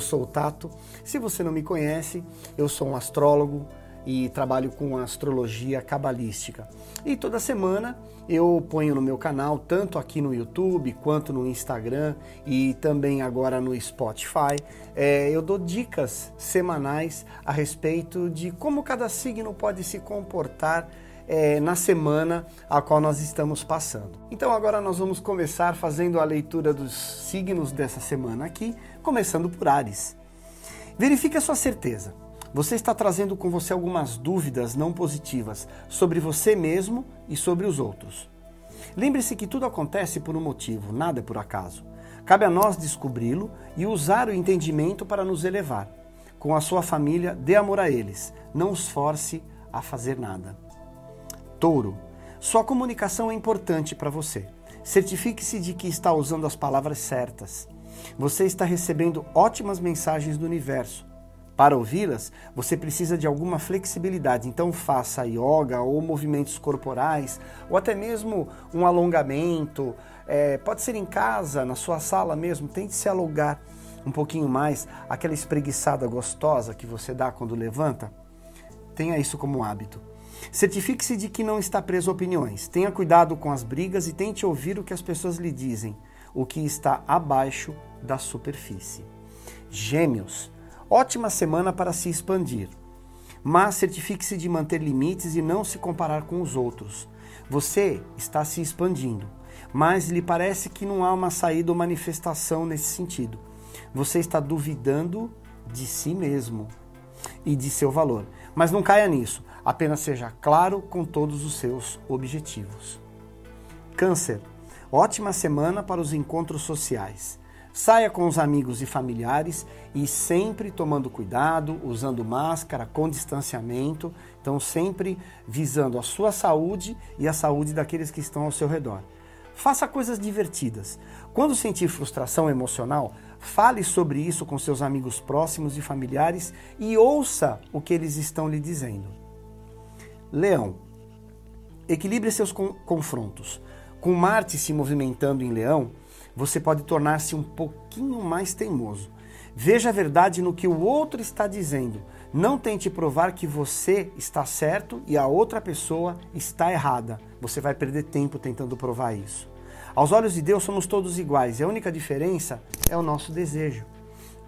eu sou o Tato. Se você não me conhece, eu sou um astrólogo e trabalho com astrologia cabalística. E toda semana eu ponho no meu canal, tanto aqui no YouTube quanto no Instagram e também agora no Spotify, é, eu dou dicas semanais a respeito de como cada signo pode se comportar é, na semana a qual nós estamos passando. Então agora nós vamos começar fazendo a leitura dos signos dessa semana aqui, começando por Ares. Verifique a sua certeza. Você está trazendo com você algumas dúvidas não positivas sobre você mesmo e sobre os outros. Lembre-se que tudo acontece por um motivo, nada é por acaso. Cabe a nós descobri-lo e usar o entendimento para nos elevar. Com a sua família, dê amor a eles, não os force a fazer nada. Touro, sua comunicação é importante para você. Certifique-se de que está usando as palavras certas. Você está recebendo ótimas mensagens do universo. Para ouvi-las, você precisa de alguma flexibilidade, então faça yoga ou movimentos corporais, ou até mesmo um alongamento. É, pode ser em casa, na sua sala mesmo, tente se alongar um pouquinho mais, aquela espreguiçada gostosa que você dá quando levanta. Tenha isso como hábito. Certifique-se de que não está preso a opiniões. Tenha cuidado com as brigas e tente ouvir o que as pessoas lhe dizem, o que está abaixo da superfície. Gêmeos. Ótima semana para se expandir. Mas certifique-se de manter limites e não se comparar com os outros. Você está se expandindo, mas lhe parece que não há uma saída ou manifestação nesse sentido. Você está duvidando de si mesmo e de seu valor. Mas não caia nisso. Apenas seja claro com todos os seus objetivos. Câncer. Ótima semana para os encontros sociais. Saia com os amigos e familiares e sempre tomando cuidado, usando máscara, com distanciamento, então sempre visando a sua saúde e a saúde daqueles que estão ao seu redor. Faça coisas divertidas. Quando sentir frustração emocional, fale sobre isso com seus amigos próximos e familiares e ouça o que eles estão lhe dizendo. Leão. Equilibre seus confrontos. Com Marte se movimentando em Leão, você pode tornar-se um pouquinho mais teimoso. Veja a verdade no que o outro está dizendo. Não tente provar que você está certo e a outra pessoa está errada. Você vai perder tempo tentando provar isso. Aos olhos de Deus somos todos iguais e a única diferença é o nosso desejo.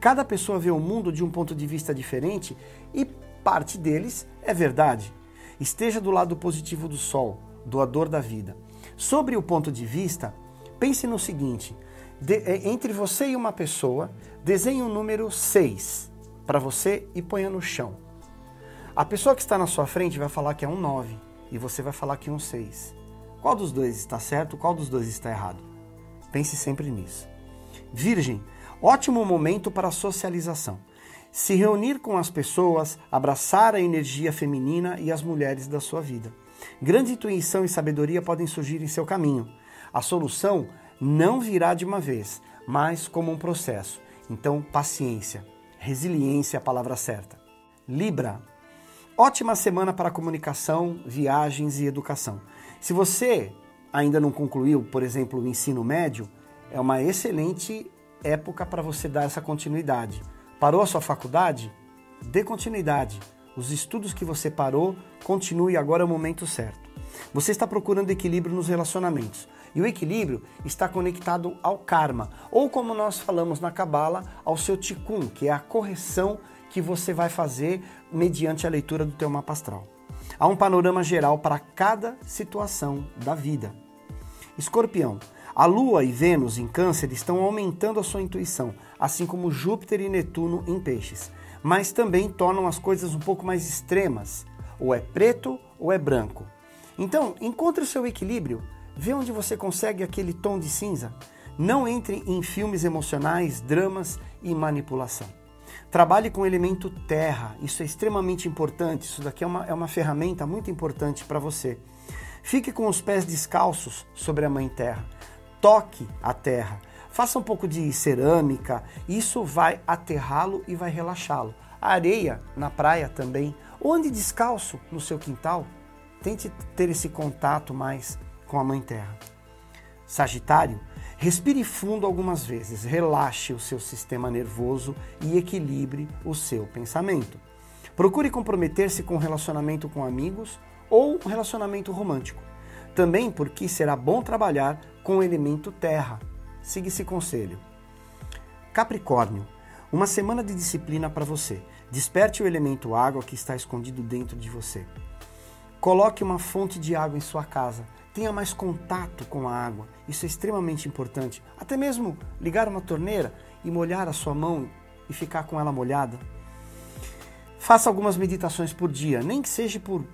Cada pessoa vê o mundo de um ponto de vista diferente e parte deles é verdade. Esteja do lado positivo do sol, doador da vida. Sobre o ponto de vista, pense no seguinte: de, é, entre você e uma pessoa, desenhe o um número 6 para você e ponha no chão. A pessoa que está na sua frente vai falar que é um 9 e você vai falar que é um 6. Qual dos dois está certo? Qual dos dois está errado? Pense sempre nisso. Virgem, ótimo momento para socialização se reunir com as pessoas, abraçar a energia feminina e as mulheres da sua vida. Grande intuição e sabedoria podem surgir em seu caminho. A solução não virá de uma vez, mas como um processo. Então, paciência, resiliência é a palavra certa. Libra. Ótima semana para comunicação, viagens e educação. Se você ainda não concluiu, por exemplo, o ensino médio, é uma excelente época para você dar essa continuidade. Parou a sua faculdade? Dê continuidade. Os estudos que você parou, continue agora é o momento certo. Você está procurando equilíbrio nos relacionamentos. E o equilíbrio está conectado ao karma, ou como nós falamos na Cabala, ao seu tikkun, que é a correção que você vai fazer mediante a leitura do teu mapa astral. Há um panorama geral para cada situação da vida. Escorpião, a Lua e Vênus em Câncer estão aumentando a sua intuição, assim como Júpiter e Netuno em Peixes, mas também tornam as coisas um pouco mais extremas. Ou é preto ou é branco. Então, encontre o seu equilíbrio, vê onde você consegue aquele tom de cinza. Não entre em filmes emocionais, dramas e manipulação. Trabalhe com o elemento terra, isso é extremamente importante. Isso daqui é uma, é uma ferramenta muito importante para você. Fique com os pés descalços sobre a Mãe Terra toque a terra. Faça um pouco de cerâmica, isso vai aterrá-lo e vai relaxá-lo. Areia na praia também, ou ande descalço no seu quintal. Tente ter esse contato mais com a Mãe Terra. Sagitário, Respire fundo algumas vezes, relaxe o seu sistema nervoso e equilibre o seu pensamento. Procure comprometer-se com um relacionamento com amigos ou um relacionamento romântico. Também porque será bom trabalhar com o elemento terra. Siga esse conselho. Capricórnio, uma semana de disciplina para você. Desperte o elemento água que está escondido dentro de você. Coloque uma fonte de água em sua casa. Tenha mais contato com a água. Isso é extremamente importante. Até mesmo ligar uma torneira e molhar a sua mão e ficar com ela molhada. Faça algumas meditações por dia, nem que seja por,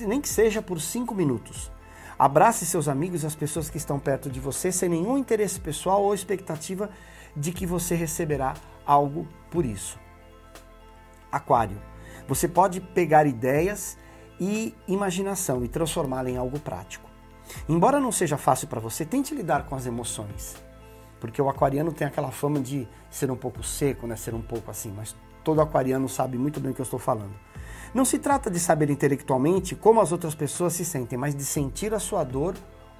nem que seja por cinco minutos. Abrace seus amigos e as pessoas que estão perto de você sem nenhum interesse pessoal ou expectativa de que você receberá algo por isso. Aquário. Você pode pegar ideias e imaginação e transformá-la em algo prático. Embora não seja fácil para você, tente lidar com as emoções. Porque o aquariano tem aquela fama de ser um pouco seco, né? ser um pouco assim, mas todo aquariano sabe muito bem o que eu estou falando. Não se trata de saber intelectualmente como as outras pessoas se sentem, mas de sentir a sua dor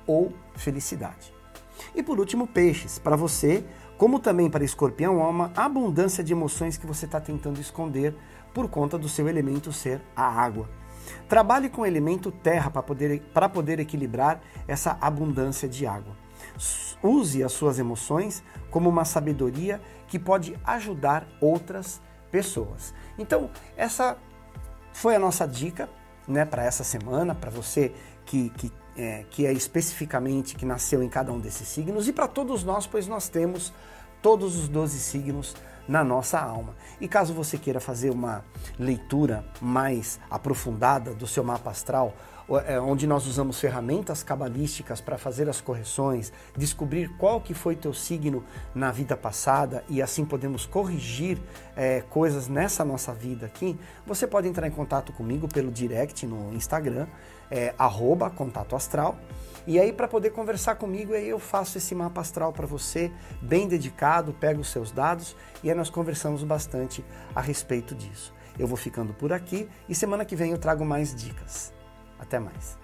ou felicidade. E por último, peixes. Para você, como também para escorpião, há uma abundância de emoções que você está tentando esconder por conta do seu elemento ser a água. Trabalhe com o elemento terra para poder, para poder equilibrar essa abundância de água. Use as suas emoções como uma sabedoria que pode ajudar outras pessoas. Então, essa foi a nossa dica né, para essa semana, para você que, que é, que é especificamente que nasceu em cada um desses signos, e para todos nós, pois nós temos todos os 12 signos na nossa alma. E caso você queira fazer uma leitura mais aprofundada do seu mapa astral, onde nós usamos ferramentas cabalísticas para fazer as correções, descobrir qual que foi teu signo na vida passada e assim podemos corrigir é, coisas nessa nossa vida aqui, você pode entrar em contato comigo pelo direct no Instagram, é, arroba contato astral. E aí, para poder conversar comigo, aí eu faço esse mapa astral para você, bem dedicado, pego os seus dados e aí nós conversamos bastante a respeito disso. Eu vou ficando por aqui e semana que vem eu trago mais dicas. Até mais.